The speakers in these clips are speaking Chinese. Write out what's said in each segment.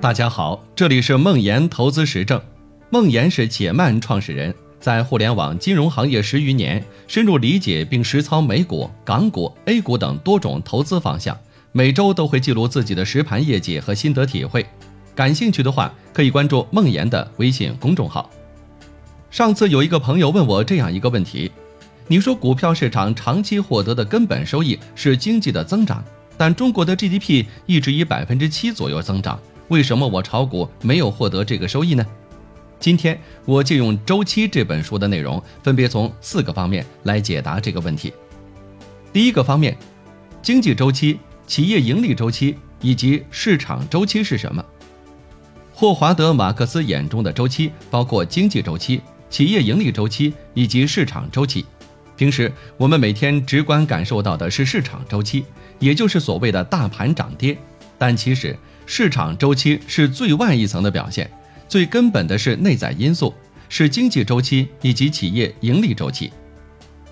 大家好，这里是梦岩投资实证。梦岩是且慢创始人，在互联网金融行业十余年，深入理解并实操美股、港股、A 股等多种投资方向，每周都会记录自己的实盘业绩和心得体会。感兴趣的话，可以关注梦岩的微信公众号。上次有一个朋友问我这样一个问题：你说股票市场长期获得的根本收益是经济的增长，但中国的 GDP 一直以百分之七左右增长。为什么我炒股没有获得这个收益呢？今天我借用《周期》这本书的内容，分别从四个方面来解答这个问题。第一个方面，经济周期、企业盈利周期以及市场周期是什么？霍华德·马克思眼中的周期包括经济周期、企业盈利周期以及市场周期。平时我们每天直观感受到的是市场周期，也就是所谓的大盘涨跌，但其实。市场周期是最外一层的表现，最根本的是内在因素，是经济周期以及企业盈利周期。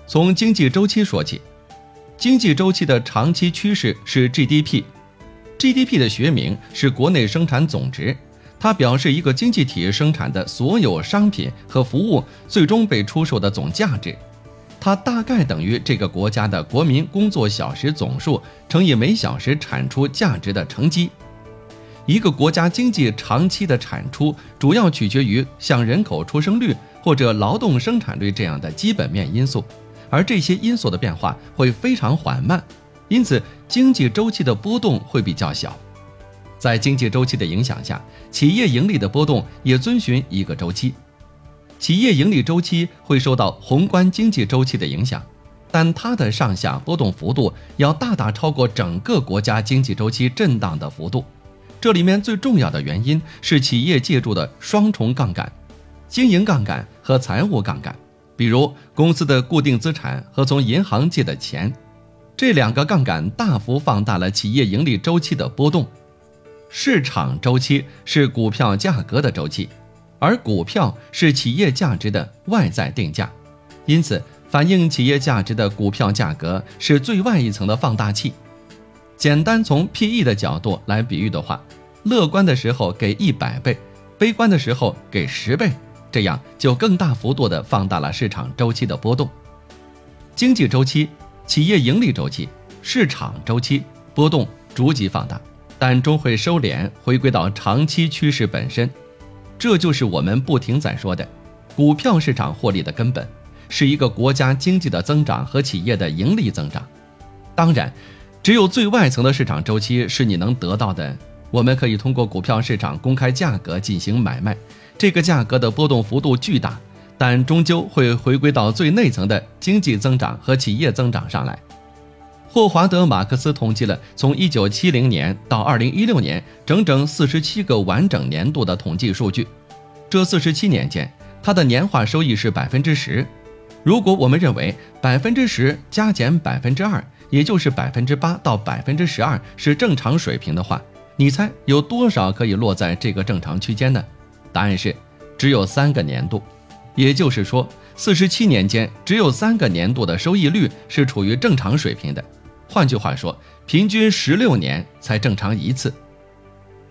从经济周期说起，经济周期的长期趋势是 GDP，GDP 的学名是国内生产总值，它表示一个经济体生产的所有商品和服务最终被出售的总价值，它大概等于这个国家的国民工作小时总数乘以每小时产出价值的乘积。一个国家经济长期的产出主要取决于像人口出生率或者劳动生产率这样的基本面因素，而这些因素的变化会非常缓慢，因此经济周期的波动会比较小。在经济周期的影响下，企业盈利的波动也遵循一个周期。企业盈利周期会受到宏观经济周期的影响，但它的上下波动幅度要大大超过整个国家经济周期震荡的幅度。这里面最重要的原因是企业借助的双重杠杆，经营杠杆和财务杠杆，比如公司的固定资产和从银行借的钱，这两个杠杆大幅放大了企业盈利周期的波动。市场周期是股票价格的周期，而股票是企业价值的外在定价，因此反映企业价值的股票价格是最外一层的放大器。简单从 P/E 的角度来比喻的话，乐观的时候给一百倍，悲观的时候给十倍，这样就更大幅度的放大了市场周期的波动。经济周期、企业盈利周期、市场周期波动逐级放大，但终会收敛，回归到长期趋势本身。这就是我们不停在说的，股票市场获利的根本，是一个国家经济的增长和企业的盈利增长。当然。只有最外层的市场周期是你能得到的。我们可以通过股票市场公开价格进行买卖，这个价格的波动幅度巨大，但终究会回归到最内层的经济增长和企业增长上来。霍华德·马克思统计了从1970年到2016年整整47个完整年度的统计数据，这47年间，他的年化收益是百分之十。如果我们认为百分之十加减百分之二。也就是百分之八到百分之十二是正常水平的话，你猜有多少可以落在这个正常区间呢？答案是只有三个年度，也就是说，四十七年间只有三个年度的收益率是处于正常水平的。换句话说，平均十六年才正常一次。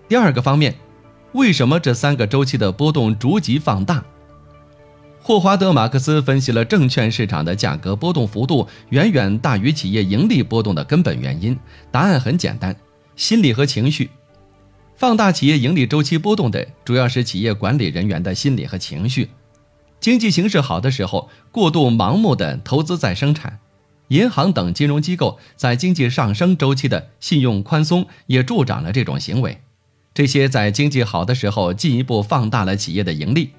第二个方面，为什么这三个周期的波动逐级放大？霍华德·马克思分析了证券市场的价格波动幅度远远大于企业盈利波动的根本原因。答案很简单：心理和情绪。放大企业盈利周期波动的主要是企业管理人员的心理和情绪。经济形势好的时候，过度盲目的投资再生产；银行等金融机构在经济上升周期的信用宽松也助长了这种行为。这些在经济好的时候进一步放大了企业的盈利。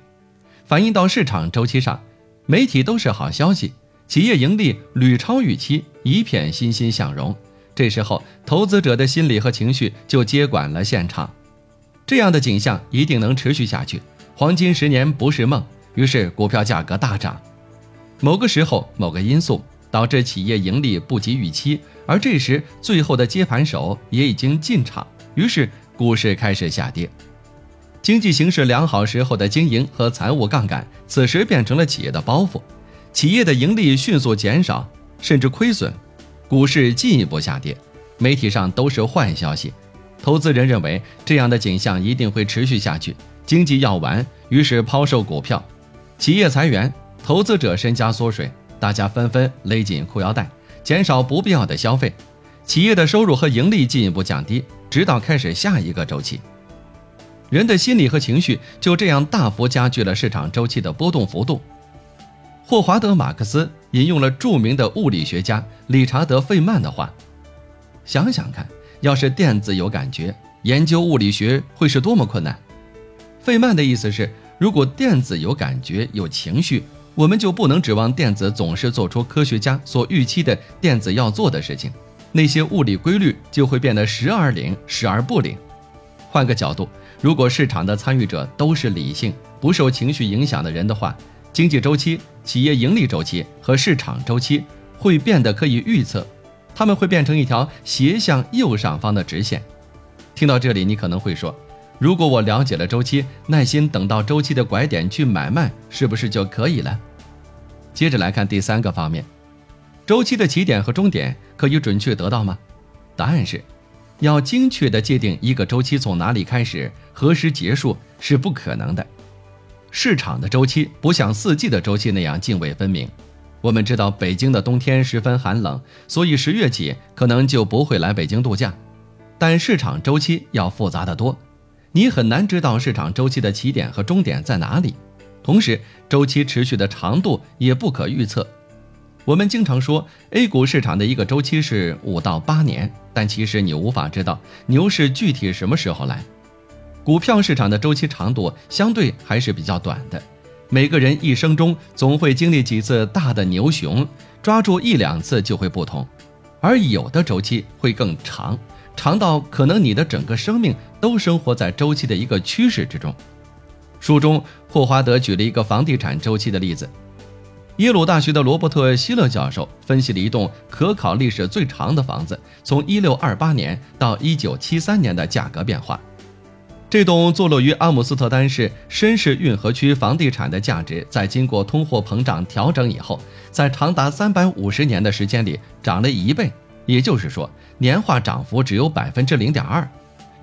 反映到市场周期上，媒体都是好消息，企业盈利屡超预期，一片欣欣向荣。这时候，投资者的心理和情绪就接管了现场。这样的景象一定能持续下去，黄金十年不是梦。于是，股票价格大涨。某个时候，某个因素导致企业盈利不及预期，而这时最后的接盘手也已经进场，于是股市开始下跌。经济形势良好时候的经营和财务杠杆，此时变成了企业的包袱，企业的盈利迅速减少，甚至亏损，股市进一步下跌，媒体上都是坏消息，投资人认为这样的景象一定会持续下去，经济要完，于是抛售股票，企业裁员，投资者身家缩水，大家纷纷勒紧裤腰带，减少不必要的消费，企业的收入和盈利进一步降低，直到开始下一个周期。人的心理和情绪就这样大幅加剧了市场周期的波动幅度。霍华德·马克思引用了著名的物理学家理查德·费曼的话：“想想看，要是电子有感觉，研究物理学会是多么困难。”费曼的意思是，如果电子有感觉、有情绪，我们就不能指望电子总是做出科学家所预期的电子要做的事情，那些物理规律就会变得时而灵，时而不灵。换个角度。如果市场的参与者都是理性、不受情绪影响的人的话，经济周期、企业盈利周期和市场周期会变得可以预测，他们会变成一条斜向右上方的直线。听到这里，你可能会说：如果我了解了周期，耐心等到周期的拐点去买卖，是不是就可以了？接着来看第三个方面：周期的起点和终点可以准确得到吗？答案是。要精确地界定一个周期从哪里开始、何时结束是不可能的。市场的周期不像四季的周期那样泾渭分明。我们知道北京的冬天十分寒冷，所以十月起可能就不会来北京度假。但市场周期要复杂得多，你很难知道市场周期的起点和终点在哪里。同时，周期持续的长度也不可预测。我们经常说 A 股市场的一个周期是五到八年，但其实你无法知道牛市具体什么时候来。股票市场的周期长度相对还是比较短的，每个人一生中总会经历几次大的牛熊，抓住一两次就会不同。而有的周期会更长，长到可能你的整个生命都生活在周期的一个趋势之中。书中霍华德举了一个房地产周期的例子。耶鲁大学的罗伯特·希勒教授分析了一栋可考历史最长的房子从1628年到1973年的价格变化。这栋坐落于阿姆斯特丹市绅士运河区房地产的价值，在经过通货膨胀调整以后，在长达350年的时间里涨了一倍，也就是说，年化涨幅只有百分之零点二。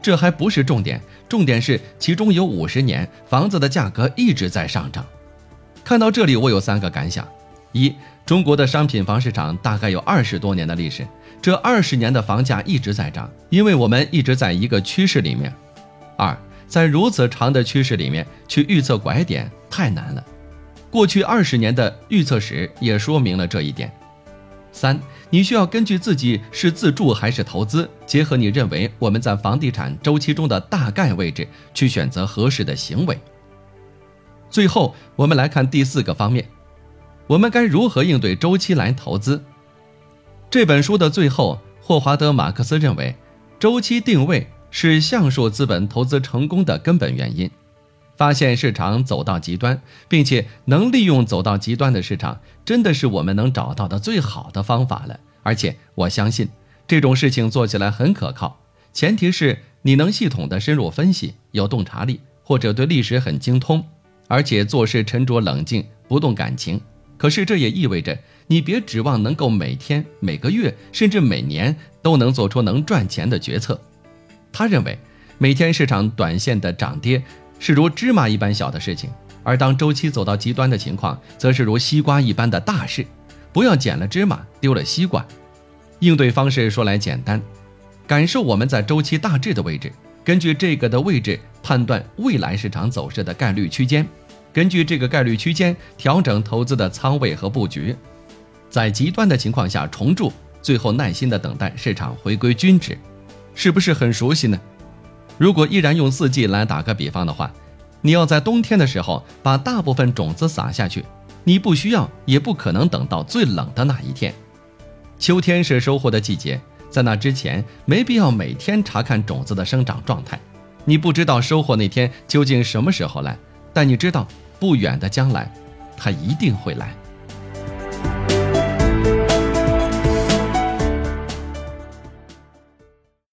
这还不是重点，重点是其中有50年房子的价格一直在上涨。看到这里，我有三个感想：一，中国的商品房市场大概有二十多年的历史，这二十年的房价一直在涨，因为我们一直在一个趋势里面；二，在如此长的趋势里面去预测拐点太难了，过去二十年的预测史也说明了这一点；三，你需要根据自己是自住还是投资，结合你认为我们在房地产周期中的大概位置，去选择合适的行为。最后，我们来看第四个方面，我们该如何应对周期来投资？这本书的最后，霍华德·马克思认为，周期定位是橡树资本投资成功的根本原因。发现市场走到极端，并且能利用走到极端的市场，真的是我们能找到的最好的方法了。而且，我相信这种事情做起来很可靠，前提是你能系统的深入分析，有洞察力，或者对历史很精通。而且做事沉着冷静，不动感情。可是这也意味着你别指望能够每天、每个月，甚至每年都能做出能赚钱的决策。他认为，每天市场短线的涨跌是如芝麻一般小的事情，而当周期走到极端的情况，则是如西瓜一般的大事。不要捡了芝麻丢了西瓜。应对方式说来简单，感受我们在周期大致的位置。根据这个的位置判断未来市场走势的概率区间，根据这个概率区间调整投资的仓位和布局，在极端的情况下重铸，最后耐心的等待市场回归均值，是不是很熟悉呢？如果依然用四季来打个比方的话，你要在冬天的时候把大部分种子撒下去，你不需要也不可能等到最冷的那一天。秋天是收获的季节。在那之前，没必要每天查看种子的生长状态。你不知道收获那天究竟什么时候来，但你知道不远的将来，它一定会来。